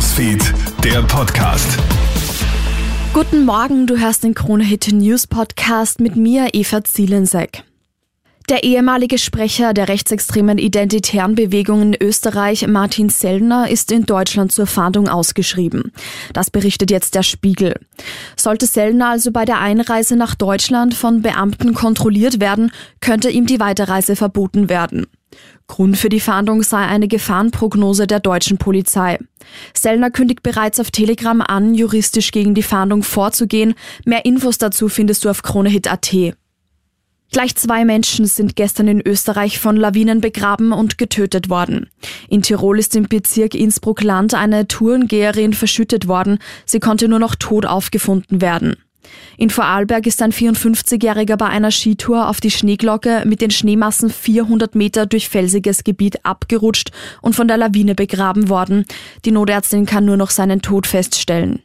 Newsfeed, der Podcast. Guten Morgen, du hörst den Krone Hit News Podcast mit mir, Eva Zielensek. Der ehemalige Sprecher der rechtsextremen identitären Bewegung in Österreich, Martin Sellner, ist in Deutschland zur Fahndung ausgeschrieben. Das berichtet jetzt der Spiegel. Sollte Sellner also bei der Einreise nach Deutschland von Beamten kontrolliert werden, könnte ihm die Weiterreise verboten werden. Grund für die Fahndung sei eine Gefahrenprognose der deutschen Polizei. Sellner kündigt bereits auf Telegram an, juristisch gegen die Fahndung vorzugehen. Mehr Infos dazu findest du auf kronehit.at. Gleich zwei Menschen sind gestern in Österreich von Lawinen begraben und getötet worden. In Tirol ist im Bezirk Innsbruck-Land eine Tourengeherin verschüttet worden. Sie konnte nur noch tot aufgefunden werden. In Vorarlberg ist ein 54-Jähriger bei einer Skitour auf die Schneeglocke mit den Schneemassen 400 Meter durch felsiges Gebiet abgerutscht und von der Lawine begraben worden. Die Notärztin kann nur noch seinen Tod feststellen.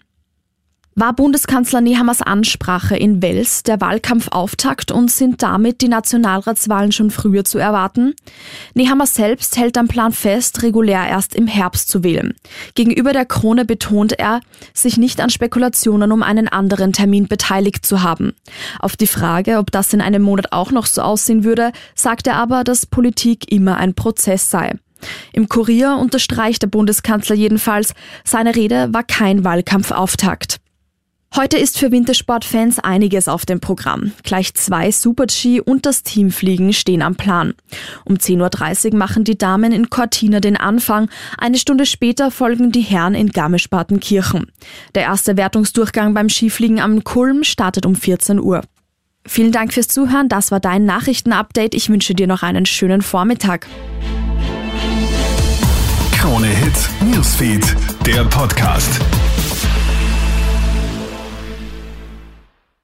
War Bundeskanzler Nehammers Ansprache in Wels der Wahlkampfauftakt und sind damit die Nationalratswahlen schon früher zu erwarten? Nehammer selbst hält am Plan fest, regulär erst im Herbst zu wählen. Gegenüber der Krone betont er, sich nicht an Spekulationen um einen anderen Termin beteiligt zu haben. Auf die Frage, ob das in einem Monat auch noch so aussehen würde, sagt er aber, dass Politik immer ein Prozess sei. Im Kurier unterstreicht der Bundeskanzler jedenfalls, seine Rede war kein Wahlkampfauftakt. Heute ist für Wintersportfans einiges auf dem Programm. Gleich zwei Super-G und das Teamfliegen stehen am Plan. Um 10.30 Uhr machen die Damen in Cortina den Anfang. Eine Stunde später folgen die Herren in Garmisch-Partenkirchen. Der erste Wertungsdurchgang beim Skifliegen am Kulm startet um 14 Uhr. Vielen Dank fürs Zuhören. Das war dein Nachrichtenupdate. Ich wünsche dir noch einen schönen Vormittag. Krone Hits, Newsfeed, der Podcast.